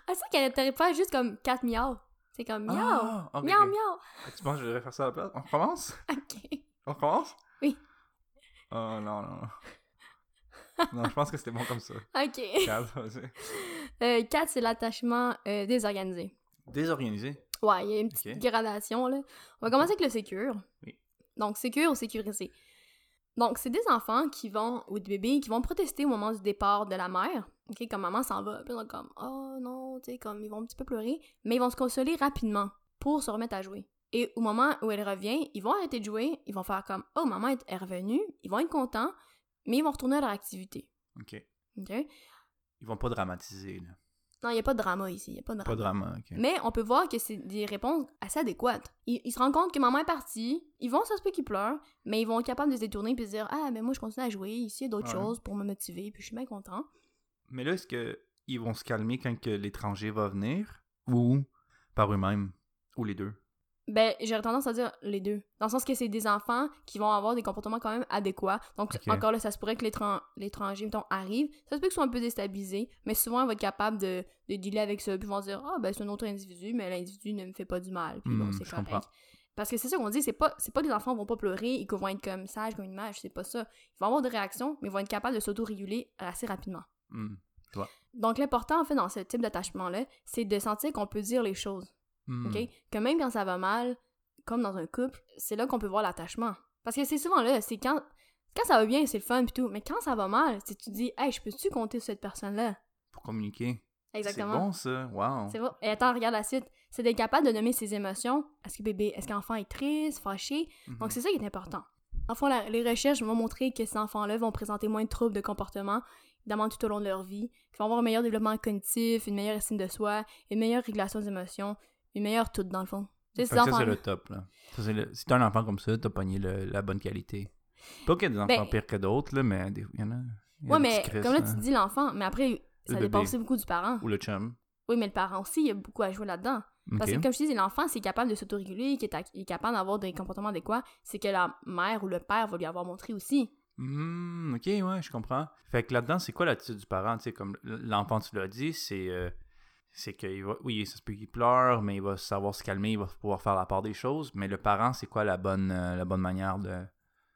Ah, ça qu'elle t'aurait pas juste comme 4 miaou. C'est comme miaou. Ah, ok, miaou, miaou. Ah, Tu penses que je devrais faire ça à la place? On recommence? Ok. On recommence? Oui. Oh non, non, non. non, je pense que c'était bon comme ça. Ok. 4, vas-y. Euh, 4, c'est l'attachement euh, désorganisé. Désorganisé. Ouais, il y a une petite gradation, là. On va commencer avec le sécure. Oui. Donc, sécure ou sécurisé. Donc, c'est des enfants qui vont, ou des bébés, qui vont protester au moment du départ de la mère. OK, comme maman s'en va. Puis comme, oh non, tu sais, comme ils vont un petit peu pleurer. Mais ils vont se consoler rapidement pour se remettre à jouer. Et au moment où elle revient, ils vont arrêter de jouer. Ils vont faire comme, oh, maman est est revenue. Ils vont être contents, mais ils vont retourner à leur activité. Ok. OK? Ils vont pas dramatiser, là. Non, il n'y a pas de drama ici. Il n'y a pas de drama. Pas de drama. Mais on peut voir que c'est des réponses assez adéquates. Ils, ils se rendent compte que maman est partie, ils vont, ça se peut qu'ils pleurent, mais ils vont être capables de se détourner puis se dire Ah, mais moi je continue à jouer, ici il y a d'autres Ouais. choses pour me motiver, puis je suis bien content. Mais là, est-ce que ils vont se calmer quand que l'étranger va venir? Ou par eux-mêmes? Ou les deux? Ben, j'aurais tendance à dire les deux. Dans le sens que c'est des enfants qui vont avoir des comportements quand même adéquats. Donc, encore là, ça se pourrait que l'étran- l'étranger, mettons, arrive. Ça se peut qu'ils soient un peu déstabilisés, mais souvent, ils vont être capables de, de dealer avec ça. Puis ils vont dire Ah, ben, c'est un autre individu, mais l'individu ne me fait pas du mal. Puis bon, Hmm, c'est correct. comprends. Parce que c'est ça qu'on dit, c'est pas, c'est pas que les enfants vont pas pleurer et qu'ils vont être comme sages comme une image, c'est pas ça. Ils vont avoir des réactions, mais ils vont être capables de s'auto-réguler assez rapidement. Hmm. Donc, l'important, en fait, dans ce type d'attachement-là, c'est de sentir qu'on peut dire les choses. Hmm. OK? Que même quand ça va mal, comme dans un couple, c'est là qu'on peut voir l'attachement. Parce que c'est souvent là, c'est quand, quand ça va bien, c'est le fun pis tout, mais quand ça va mal, c'est tu dis, hey, je peux-tu compter sur cette personne-là? Pour communiquer. Exactement. C'est bon, ça. Wow. C'est vrai. Et attends, regarde la suite. C'est d'être capable de nommer ses émotions. Est-ce que bébé, est-ce qu'enfant est triste, fâché? Mhm. Donc, c'est ça qui est important. En fond, la- les recherches vont montrer que ces enfants-là vont présenter moins de troubles de comportement, évidemment tout au long de leur vie, qu'ils vont avoir un meilleur développement cognitif, une meilleure estime de soi, une meilleure régulation des émotions, une meilleure toute, dans le fond. Ces ça, c'est le top, là. Ça, c'est le- Si t'as un enfant comme ça, t'as pogné le- la bonne qualité. Pas qu'il y a des enfants Ben- pires que d'autres, là, mais des- il y en a. y a Ouais, mais comme là, hein. tu dis l'enfant, mais après, ça dépend aussi beaucoup du parent. Ou le chum. Oui, mais le parent aussi, il y a beaucoup à jouer là-dedans. Parce que, comme je dis, l'enfant, c'est capable de s'autoréguler, qui est, ac- il est capable d'avoir des comportements adéquats, c'est que la mère ou le père va lui avoir montré aussi. Hmm, ok, ouais, je comprends. Fait que là-dedans, c'est quoi l'attitude du parent? Tu sais, comme l'enfant, tu l'as dit, c'est. euh, c'est qu'il va. Oui, ça se peut qu'il pleure, mais il va savoir se calmer, il va pouvoir faire la part des choses. Mais le parent, c'est quoi la bonne, euh, la bonne manière de.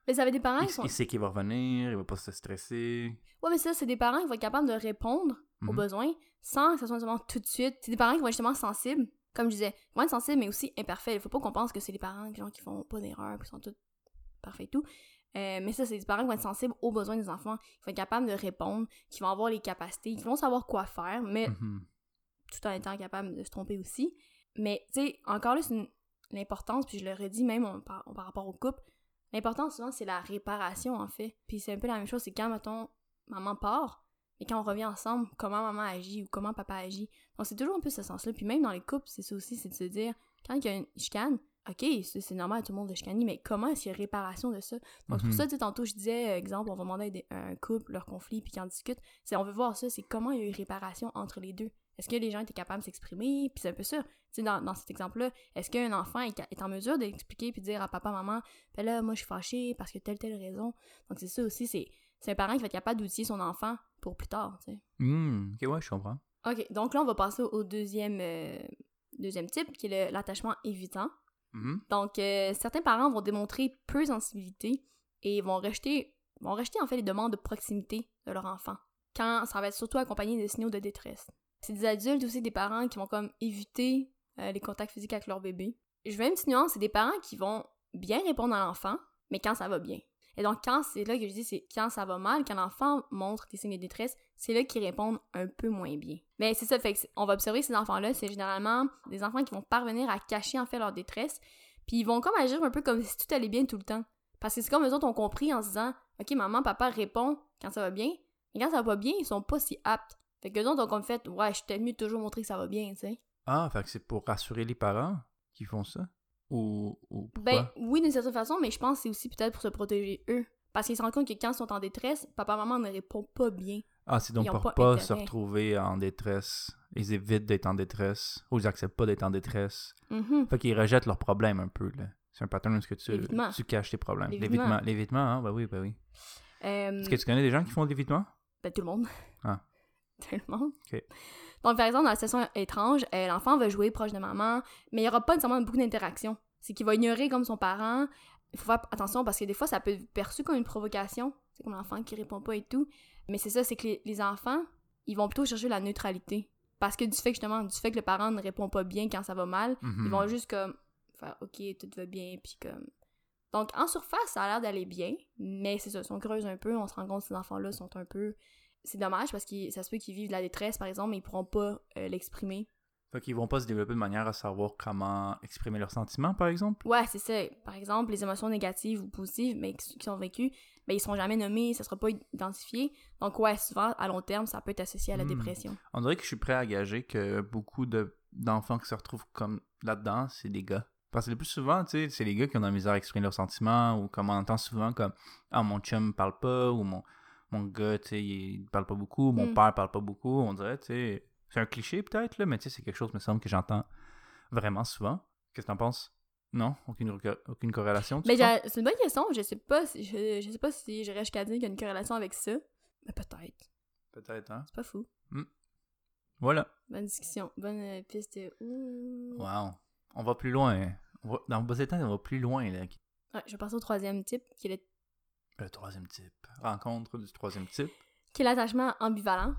Mais ça avait des parents il, qui sont... il sait qu'il va revenir, il va pas se stresser. Ouais, mais ça, c'est des parents qui vont être capables de répondre aux Mhm. besoins sans que ça soit nécessairement tout de suite. C'est des parents qui vont être justement sensibles. Comme je disais, ils vont être sensibles, mais aussi imparfaits. Il faut pas qu'on pense que c'est les parents genre, qui font pas d'erreurs, qui sont tous parfaits et tout. Euh, mais ça, c'est des parents qui vont être sensibles aux besoins des enfants, qui vont être capables de répondre, qui vont avoir les capacités, qui vont savoir quoi faire, mais Mhm. Tout en étant capable de se tromper aussi. Mais, tu sais, encore là, c'est l'importance, puis je le redis même par, par rapport au couple, l'important souvent, c'est la réparation, en fait. Puis c'est un peu la même chose, c'est quand, mettons, maman part, et quand on revient ensemble, comment maman agit ou comment papa agit. Donc c'est toujours un peu ce sens-là. Puis même dans les couples, c'est ça aussi, c'est de se dire, quand il y a une chicane, OK, c'est normal, tout le monde de chicaner, mais comment est-ce qu'il y a réparation de ça? Donc, c'est Mhm. pour ça, tu sais, tantôt, je disais, euh, exemple, on va demander à un couple, leur conflit, puis qu'ils en discutent. C'est, on veut voir ça, c'est comment il y a eu réparation entre les deux. Est-ce que les gens étaient capables de s'exprimer? Puis c'est un peu ça. Tu sais, dans, dans cet exemple-là, est-ce qu'un enfant est, est en mesure d'expliquer puis de dire à papa, maman, ben là, moi, je suis fâchée parce que telle, telle raison. Donc, c'est ça aussi, c'est, c'est un parent qui va être capable d'outiller son enfant pour plus tard, tu sais. Hmm, ok, ouais, je comprends. OK, donc là, on va passer au deuxième, euh, deuxième type, qui est l'attachement évitant. Mhm. Donc, euh, certains parents vont démontrer peu de sensibilité et vont rejeter, vont rejeter en fait les demandes de proximité de leur enfant, quand ça va être surtout accompagné de signaux de détresse. C'est des adultes aussi, des parents qui vont comme éviter euh, les contacts physiques avec leur bébé. Je veux une petite nuance, c'est des parents qui vont bien répondre à l'enfant, mais quand ça va bien. Et donc, quand c'est là que je dis, c'est quand ça va mal, quand l'enfant montre des signes de détresse, c'est là qu'ils répondent un peu moins bien. Mais c'est ça, fait on va observer ces enfants-là, c'est généralement des enfants qui vont parvenir à cacher en fait leur détresse, puis ils vont comme agir un peu comme si tout allait bien tout le temps. Parce que c'est comme eux autres ont compris en se disant, ok, maman, papa répond quand ça va bien, mais quand ça va pas bien, ils sont pas si aptes. Fait que eux autres ont comme fait, ouais, je peut-être mieux de toujours montrer que ça va bien, tu sais. Ah, fait que c'est pour rassurer les parents qui font ça? Ou, ou pourquoi? Ben oui, d'une certaine façon, mais je pense que c'est aussi peut-être pour se protéger eux. Parce qu'ils se rendent compte que quand ils sont en détresse, papa maman ne répond pas bien. ah, c'est donc ils pour pas pas, se retrouver en détresse. Ils évitent d'être en détresse. Ou ils acceptent pas d'être en détresse. Mhm. Fait qu'ils rejettent leurs problèmes un peu, là. C'est un pattern où est-ce que tu, tu caches tes problèmes. L'évitement. L'évitement. L'évitement, hein? Ben oui, ben oui. Euh, Est-ce que tu connais des gens qui font de l'évitement? Ben, tout le monde. Tout le monde. Ok. Donc, par exemple, dans la situation étrange, euh, l'enfant va jouer proche de maman, mais il n'y aura pas nécessairement beaucoup d'interaction. C'est qu'il va ignorer comme son parent. Il faut faire attention parce que des fois, ça peut être perçu comme une provocation. C'est comme l'enfant qui répond pas et tout. Mais c'est ça, c'est que les, les enfants, ils vont plutôt chercher la neutralité. Parce que du fait que, justement, du fait que le parent ne répond pas bien quand ça va mal, Mhm. ils vont juste comme faire OK, tout va bien, puis comme. Donc, en surface, ça a l'air d'aller bien, mais c'est ça, si on creuse un peu, on se rend compte que ces enfants-là sont un peu. C'est dommage parce que ça se peut qu'ils vivent de la détresse, par exemple, mais ils pourront pas euh, l'exprimer. Fait qu'ils vont pas se développer de manière à savoir comment exprimer leurs sentiments, par exemple? Ouais, c'est ça. Par exemple, les émotions négatives ou positives, mais qui qui sont vécues, ben, ils seront jamais nommés, ça sera pas identifié. Donc, ouais, souvent, à long terme, ça peut être associé à la Hmm. dépression. On dirait que je suis prêt à gager que beaucoup de- d'enfants qui se retrouvent comme là-dedans, c'est des gars. Parce que le plus souvent, tu sais, c'est les gars qui ont de la misère à exprimer leurs sentiments ou comme on entend souvent comme Ah, mon chum parle pas ou mon, mon gars, tu sais, il parle pas beaucoup, mon Mm. père parle pas beaucoup. On dirait, tu sais, c'est un cliché peut-être, là, mais tu sais, c'est quelque chose, me semble, que j'entends vraiment souvent. Qu'est-ce que t'en penses? Non? Aucune, corrélation? Mais c'est une bonne question. Je sais pas si, je, je sais pas si j'irais jusqu'à dire qu'il y a une corrélation avec ça. Mais peut-être. Peut-être, hein? C'est pas fou. Voilà. Bonne discussion. Bonne euh, piste. Ouh. Wow. On va plus loin. On va- Dans le état, on va plus loin, là. Ouais, je vais passer au troisième type, qui est le- Le troisième type. Rencontre du troisième type. qui est l'attachement ambivalent.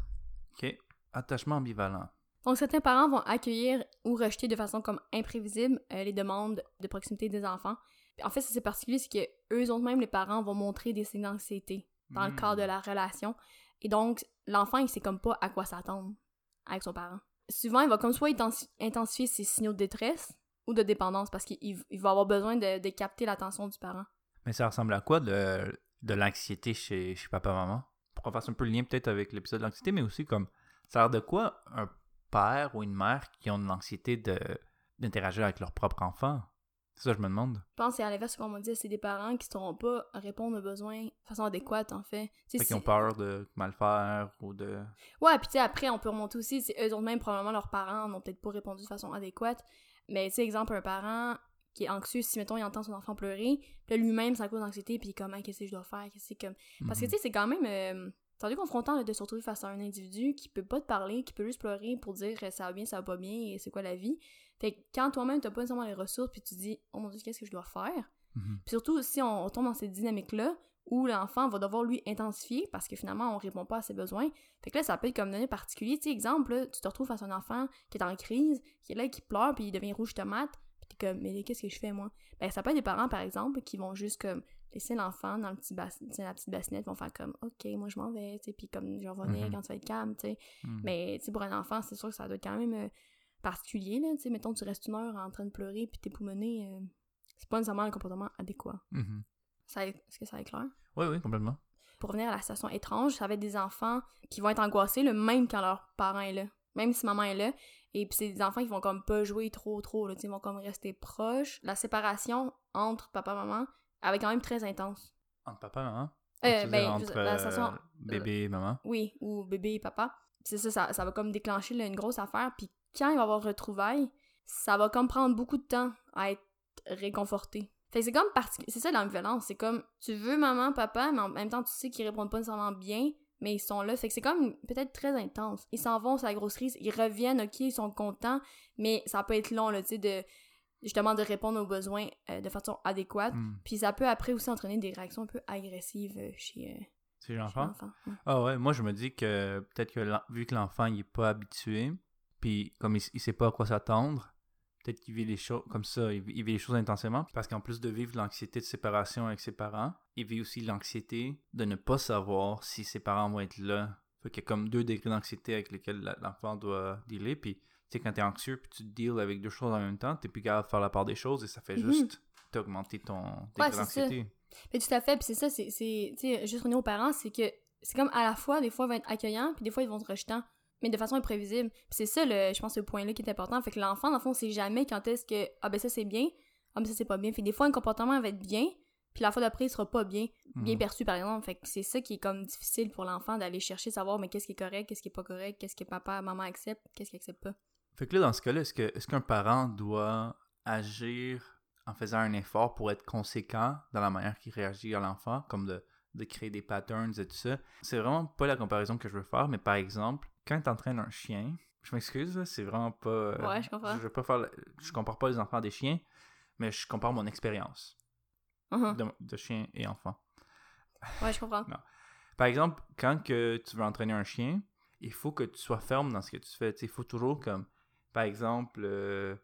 OK. Attachement ambivalent. Donc, certains parents vont accueillir ou rejeter de façon comme imprévisible euh, les demandes de proximité des enfants. En fait, c'est particulier, c'est que eux autres même, les parents, vont montrer des signes d'anxiété dans le Hmm. cadre de la relation. Et donc, l'enfant, il sait comme pas à quoi s'attendre avec son parent. Souvent, il va comme soit intensi- intensifier ses signaux de détresse ou de dépendance parce qu'il il- il va avoir besoin de, de capter l'attention du parent. Mais ça ressemble à quoi de, de l'anxiété chez, chez papa-maman? Pour qu'on fasse un peu le lien peut-être avec l'épisode de l'anxiété, mais aussi comme, ça a l'air de quoi un père ou une mère qui ont de l'anxiété de, d'interagir avec leur propre enfant? C'est ça que je me demande. Je pense que c'est à l'inverse, comme on dit, c'est des parents qui ne sauront pas répondre aux besoins de façon adéquate, en fait. Tu sais, Fait qu'ils ont peur de mal faire ou de... Ouais, puis tu sais, après, on peut remonter aussi, c'est eux autres même, probablement, leurs parents n'ont peut-être pas répondu de façon adéquate. Mais tu sais, exemple, un parent qui est anxieux, si, mettons, il entend son enfant pleurer, puis là, lui-même, ça cause d'anxiété, puis comment, qu'est-ce que je dois faire, qu'est-ce que comme... Parce que Mhm. tu sais, c'est quand même... Euh, c'est rendu confrontant là, de se retrouver face à un individu qui peut pas te parler, qui peut juste pleurer pour dire euh, ça va bien, ça va pas bien, et c'est quoi la vie. Fait que quand toi-même, t'as pas nécessairement les ressources, puis tu dis, oh mon dieu, qu'est-ce que je dois faire? Mhm. Puis surtout, si on, on tombe dans cette dynamique-là, où l'enfant va devoir lui intensifier parce que finalement, on répond pas à ses besoins. Fait que là, ça peut être comme donné particulier. Tu sais, exemple, là, tu te retrouves face à un enfant qui est en crise, qui est là, qui pleure, puis il devient rouge tomate, puis comme, mais qu'est-ce que je fais, moi? Ben, ça peut être des parents, par exemple, qui vont juste comme laisser l'enfant dans le petit bassin, la petite bassinette, vont faire comme, ok, moi je m'en vais, tu sais, puis comme, je vais revenir Mhm. quand tu vas être calme, tu sais. Mhm. Mais, tu sais, pour un enfant, c'est sûr que ça doit être quand même euh, particulier, là, tu sais. Mettons, tu restes une heure en train de pleurer, puis t'es poumonné, euh, c'est pas nécessairement un comportement adéquat. Mhm. Ça, est-ce que ça est clair? Oui, oui, complètement. Pour revenir à la situation étrange, ça va être des enfants qui vont être angoissés, le même quand leur parent est là. Même si maman est là. Et puis c'est des enfants qui vont comme pas jouer trop trop, là, tu sais, ils vont comme rester proches. La séparation entre papa et maman, elle est quand même très intense. Entre papa et maman? Euh, ben, entre la euh, station- bébé et maman? Oui, ou bébé et papa. C'est ça, ça, ça va comme déclencher là, une grosse affaire. Puis quand il va y avoir retrouvailles, ça va comme prendre beaucoup de temps à être réconforté. Fait que c'est comme partic- c'est ça l'ambivalence, c'est comme tu veux maman, papa, mais en même temps tu sais qu'ils répondent pas nécessairement bien, mais ils sont là. Fait que c'est comme peut-être très intense. Ils s'en vont sur la grosse crise, ils reviennent, ok, ils sont contents, mais ça peut être long, là, tu sais, de justement de répondre aux besoins euh, de façon adéquate. Hmm. Puis ça peut après aussi entraîner des réactions un peu agressives euh, chez, euh, C'est chez l'enfant? Ouais. Ah ouais, moi je me dis que peut-être que vu que l'enfant il est pas habitué, puis comme il, il sait pas à quoi s'attendre, peut-être qu'il vit les choses comme ça, il, vit- les choses intensément, parce qu'en plus de vivre l'anxiété de séparation avec ses parents, il vit aussi l'anxiété de ne pas savoir si ses parents vont être là. Fait qu'il y a comme deux degrés d'anxiété avec lesquels l'enfant doit dealer, puis tu sais quand t'es anxieux puis tu deals avec deux choses en même temps, t'es plus capable de faire la part des choses et ça fait Mhm. juste t'augmenter ton degré Ouais, d'anxiété. Mais tout à fait, puis c'est ça, c'est, c'est tu sais, juste revenir aux parents, c'est que c'est comme à la fois, des fois, ils vont être accueillants, puis des fois, ils vont être rejetants, mais de façon imprévisible. C'est ça, le, je pense, ce point-là qui est important. Fait que l'enfant, dans le fond, sait jamais quand est-ce que, ah ben ça, c'est bien, ah ben ça, c'est pas bien. Fait que des fois, un comportement va être bien, puis la fois d'après, il sera pas bien, bien Mhm. perçu, par exemple. Fait que c'est ça qui est comme difficile pour l'enfant d'aller chercher, savoir, mais qu'est-ce qui est correct, qu'est-ce qui est pas correct, qu'est-ce que papa, maman acceptent, qu'est-ce qu'ils acceptent pas. Fait que là, dans ce cas-là, est-ce que est-ce qu'un parent doit agir en faisant un effort pour être conséquent dans la manière qu'il réagit à l'enfant, comme de, de créer des patterns et tout ça? C'est vraiment pas la comparaison que je veux faire, mais par exemple, quand t'entraînes un chien, je m'excuse, c'est vraiment pas... euh, Ouais, je comprends. Je, veux pas faire... le- Je compare pas les enfants à des chiens, mais je compare mon expérience Mhm. de, de chien et enfant. Ouais, je comprends. Par exemple, quand que tu veux entraîner un chien, il faut que tu sois ferme dans ce que tu fais. Il faut toujours comme, par exemple, euh,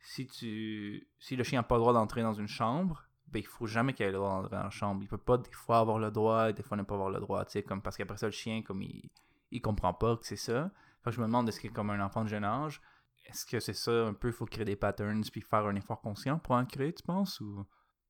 si tu, si le chien n'a pas le droit d'entrer dans une chambre, ben il faut jamais qu'il ait le droit d'entrer dans la chambre. Il peut pas des fois avoir le droit, des fois ne pas avoir le droit. Comme parce qu'après ça le chien comme il, il comprend pas que c'est ça. Fait que je me demande est-ce que comme un enfant de jeune âge, est-ce que c'est ça un peu, il faut créer des patterns puis faire un effort conscient pour en créer, tu penses ou?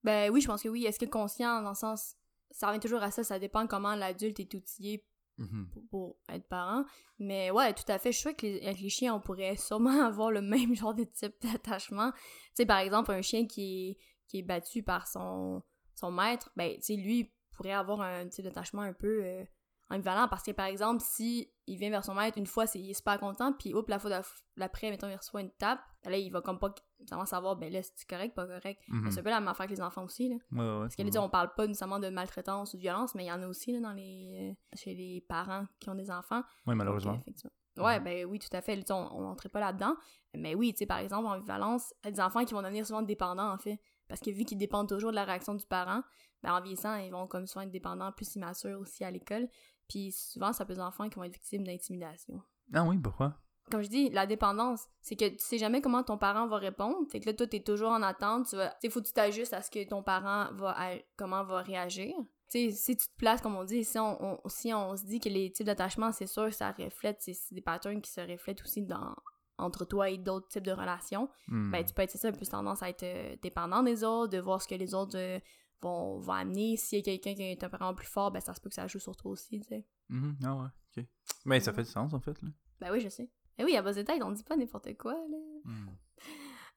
Ben oui, je pense que oui. Est-ce que conscient, dans le sens, ça revient toujours à ça, ça dépend comment l'adulte est outillé Mhm. pour, pour être parent. Mais ouais, tout à fait. Je suis que les, avec les chiens, on pourrait sûrement avoir le même genre de type d'attachement. Tu sais, par exemple, un chien qui est, qui est battu par son, son maître, ben, tu sais, lui pourrait avoir un type d'attachement un peu euh, ambivalent parce que, par exemple, si il vient vers son maître, une fois, c'est, il est super content, puis hop, la fois l'après, mettons, il reçoit une tape, là, il va comme pas vraiment savoir, ben là, c'est correct, pas correct. C'est un peu la même affaire que les enfants aussi, là. Ouais, ouais, Parce que là, tu sais, on parle pas nécessairement de maltraitance ou de violence, mais il y en a aussi là, dans les, euh, chez les parents qui ont des enfants. Oui, malheureusement. Donc, effectivement. Ouais, Mhm. ben oui, tout à fait. Là, on n'entrait pas là-dedans. Mais oui, tu sais, par exemple, en violence, il y a des enfants qui vont devenir souvent dépendants, en fait. Parce que vu qu'ils dépendent toujours de la réaction du parent, ben en vieillissant, ils vont comme souvent être dépendants, plus immatures aussi à l'école. Puis souvent, ça peut être des enfants qui vont être victimes d'intimidation. Ah oui, pourquoi? Comme je dis, la dépendance, c'est que tu sais jamais comment ton parent va répondre. Fait que là, toi, t'es toujours en attente. Tu vas, faut que tu t'ajustes à ce que ton parent va, comment va réagir. Tu sais, si tu te places, comme on dit, si on, on- si on se dit que les types d'attachement, c'est sûr, ça reflète, c'est des patterns qui se reflètent aussi dans entre toi et d'autres types de relations, Hmm. ben tu peux être ça, peu tendance à être euh, dépendant des autres, de voir ce que les autres euh, vont, amener. S'il y a quelqu'un qui a un tempérament plus fort, ben ça se peut que ça joue sur toi aussi, tu sais. Mhm. Ah ouais, ok. Mais ça Ouais. fait du sens en fait. Là. Ben oui, je sais. Eh oui, à bas tête, on dit pas n'importe quoi, là. Hmm.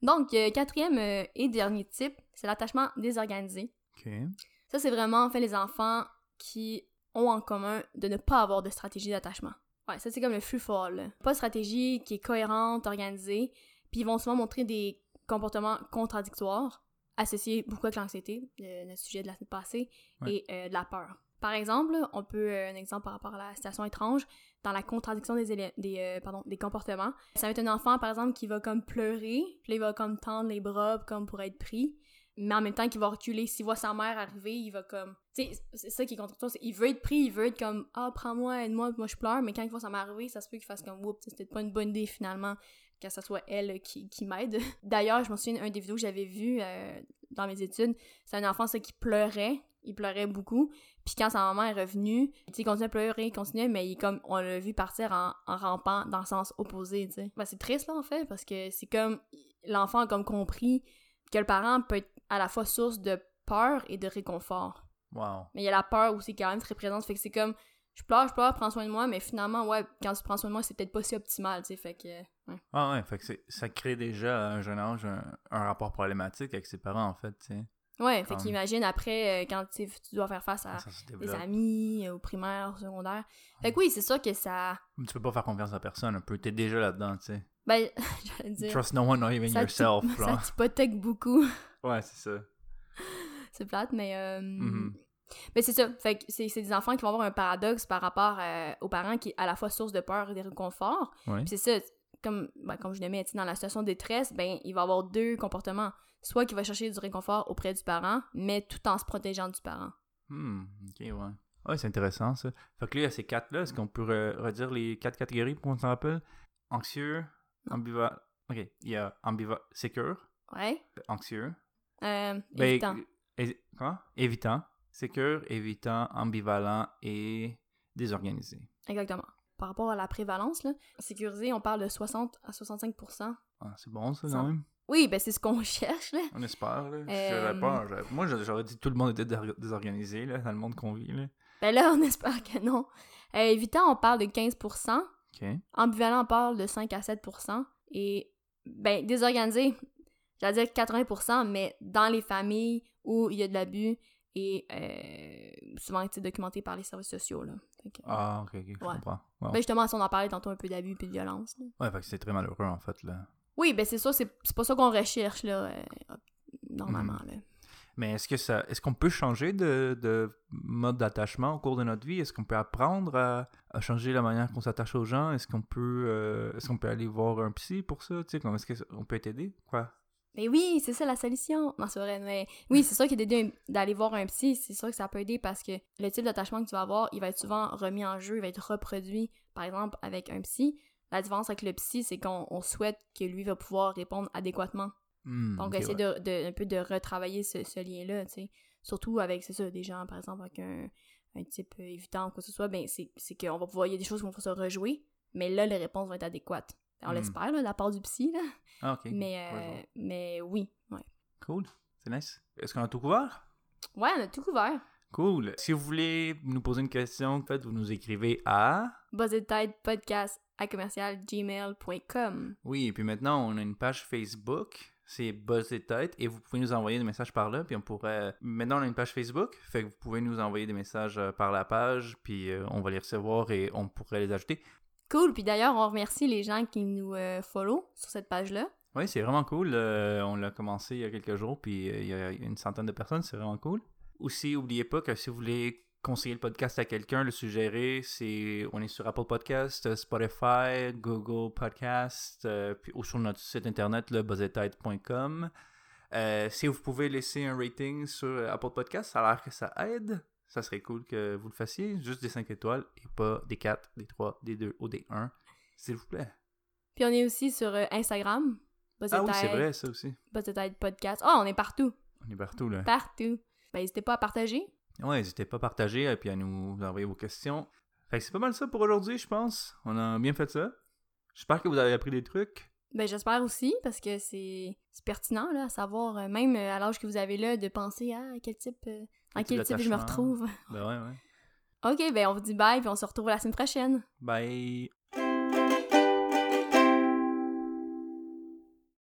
Donc, euh, quatrième euh, et dernier type, c'est l'attachement désorganisé. Ok. Ça, c'est vraiment, en fait, les enfants qui ont en commun de ne pas avoir de stratégie d'attachement. Ouais, ça, c'est comme le flux fort, là. Pas de stratégie qui est cohérente, organisée, puis ils vont souvent montrer des comportements contradictoires, associés beaucoup avec l'anxiété, le, notre sujet de la semaine passée, Ouais. et euh, de la peur. Par exemple, on peut, euh, un exemple par rapport à la situation étrange, dans la contradiction des, des, euh, pardon, des comportements. Ça va être un enfant, par exemple, qui va comme pleurer, puis là, il va comme tendre les bras comme pour être pris, mais en même temps qu'il va reculer. S'il voit sa mère arriver, il va comme... Tu sais, c'est ça qui est contre toi, c'est il veut être pris, il veut être comme « Ah, prends-moi, aide-moi, moi je pleure », mais quand il voit sa mère arriver, ça se peut qu'il fasse comme « Oups, c'est peut-être pas une bonne idée finalement que ce soit elle qui, qui m'aide. » D'ailleurs, je me souviens d'un des vidéos que j'avais vu euh, dans mes études, c'est un enfant, ça, qui pleurait, il pleurait beaucoup, puis quand sa maman est revenue, il continuait à pleurer, il continuait, mais il comme, on l'a vu partir en, en rampant dans le sens opposé, tu sais. Ben, c'est triste, là, en fait, parce que c'est comme, l'enfant a comme compris que le parent peut être à la fois source de peur et de réconfort. Wow. Mais il y a la peur aussi qui est quand même très présente, fait que c'est comme, je pleure, je pleure, prends soin de moi, mais finalement, ouais, quand tu prends soin de moi, c'est peut-être pas si optimal, tu sais, fait que, Ah ouais, fait que ça crée déjà à un jeune âge un, un rapport problématique avec ses parents, en fait, tu sais. Ouais, fait Comme- qu'imagine après, euh, quand tu dois faire face à des amis, euh, au primaire, au secondaire. Fait que oui, c'est sûr que ça. Tu peux pas faire confiance à personne un peu, t'es déjà là-dedans, tu sais. Ben, j'allais dire. Trust no one, not even ça yourself, Ça t'hypothèque beaucoup. Ouais, c'est ça. c'est plate, mais. euh, Mhm. Mais c'est ça. Fait que c'est des enfants qui vont avoir un paradoxe par rapport euh, aux parents qui est à la fois source de peur et de réconfort. Ouais. Puis c'est ça, comme, ben, comme je le mets, dans la situation de détresse, ben, il va avoir deux comportements. Soit qu'il va chercher du réconfort auprès du parent, mais tout en se protégeant du parent. Hmm, ok, ouais. Ouais, c'est intéressant, ça. Fait que là, il y a ces quatre-là. Est-ce qu'on peut re- redire les quatre catégories pour qu'on s'en rappelle? Anxieux, ambivalent... Ok, il y a ambivalent... Sécure, Ouais. anxieux. Euh, Ben, évitant. Quoi? Évitant. Sécure, évitant, ambivalent et désorganisé. Exactement. Par rapport à la prévalence, là, sécurisé, on parle de 60 à 65 Ah, c'est bon, ça, quand même. Oui, ben c'est ce qu'on cherche, là. On espère, là. Euh, Moi, j'aurais dit que tout le monde était dé- désorganisé, là, dans le monde qu'on vit, là. Ben là, on espère que non. Euh, évitant, on parle de 15 Ok. Ambivalent, on parle de 5 à 7% Et, ben, désorganisé, j'allais dire 80% mais dans les familles où il y a de l'abus et euh, souvent été documenté par les services sociaux, là. Que- Ah, ok, ok, je Ouais. comprends. Wow. Ben justement, si on en parlait tantôt un peu d'abus et de violence. là. Ouais, fait que c'est très malheureux, en fait, là. Oui, ben c'est ça, c'est c'est pas ça qu'on recherche, là, euh, normalement, Mhm. là. Mais est-ce que ça, est-ce qu'on peut changer de, de mode d'attachement au cours de notre vie? Est-ce qu'on peut apprendre à, à changer la manière qu'on s'attache aux gens? Est-ce qu'on peut, euh, est-ce qu'on peut aller voir un psy pour ça Tu sais, est-ce qu'on peut t'aider Quoi? Mais oui, c'est ça la solution. Non, c'est vrai, mais oui, c'est sûr que d'aider d'aller voir un psy, c'est sûr que ça peut aider parce que le type d'attachement que tu vas avoir, il va être souvent remis en jeu, il va être reproduit, par exemple, avec un psy. La différence avec le psy, c'est qu'on on souhaite que lui va pouvoir répondre adéquatement. Hmm, Donc, essayer ouais. de, de- un peu de retravailler ce, ce lien-là, tu sais. Surtout avec, c'est ça, des gens, par exemple, avec un, un type évitant ou quoi que ce soit, ben, c'est c'est qu'on va pouvoir, il y a des choses qu'on va se rejouer, mais là, les réponses vont être adéquates. On Hmm. l'espère, de la part du psy, là. Ah, ok. Mais, euh, mais oui, ouais. Cool, c'est nice. Est-ce qu'on a tout couvert? Ouais, on a tout couvert. Cool. Si vous voulez nous poser une question, faites vous nous écrivez à. Tide Podcast à commercial gmail.com. Oui, et puis maintenant, on a une page Facebook. C'est Buzz et Tête. Et vous pouvez nous envoyer des messages par là. Puis on pourrait. Maintenant, on a une page Facebook. Fait que vous pouvez nous envoyer des messages euh, par la page. Puis euh, on va les recevoir et on pourrait les ajouter. Cool, puis d'ailleurs, on remercie les gens qui nous euh, follow sur cette page-là. Oui, c'est vraiment cool. Euh, on l'a commencé il y a quelques jours. Puis euh, il y a une centaine de personnes. C'est vraiment cool. Aussi, n'oubliez pas que si vous voulez conseiller le podcast à quelqu'un, le suggérer, c'est on est sur Apple Podcast, Spotify, Google Podcast, euh, puis ou sur notre site internet lebuzzetide.com. Euh, si vous pouvez laisser un rating sur Apple Podcast, ça a l'air que ça aide. Ça serait cool que vous le fassiez. Juste des 5 étoiles et pas des 4, des 3, des 2 ou des 1. S'il vous plaît. Puis on est aussi sur euh, Instagram. Buzz Ah oui, c'est vrai, ça aussi. Podcast. Oh, on est partout. On est partout, là. Partout. Ben, n'hésitez pas à partager. Ouais, n'hésitez pas à partager et puis à nous envoyer vos questions. Fait que c'est pas mal ça pour aujourd'hui, je pense. On a bien fait ça. J'espère que vous avez appris des trucs. Ben, j'espère aussi, parce que c'est c'est pertinent, là, à savoir, euh, même euh, à l'âge que vous avez là, de penser à quel type, type quel type je me retrouve. Ben ouais, ouais. ok, ben, on vous dit bye, puis on se retrouve la semaine prochaine. Bye.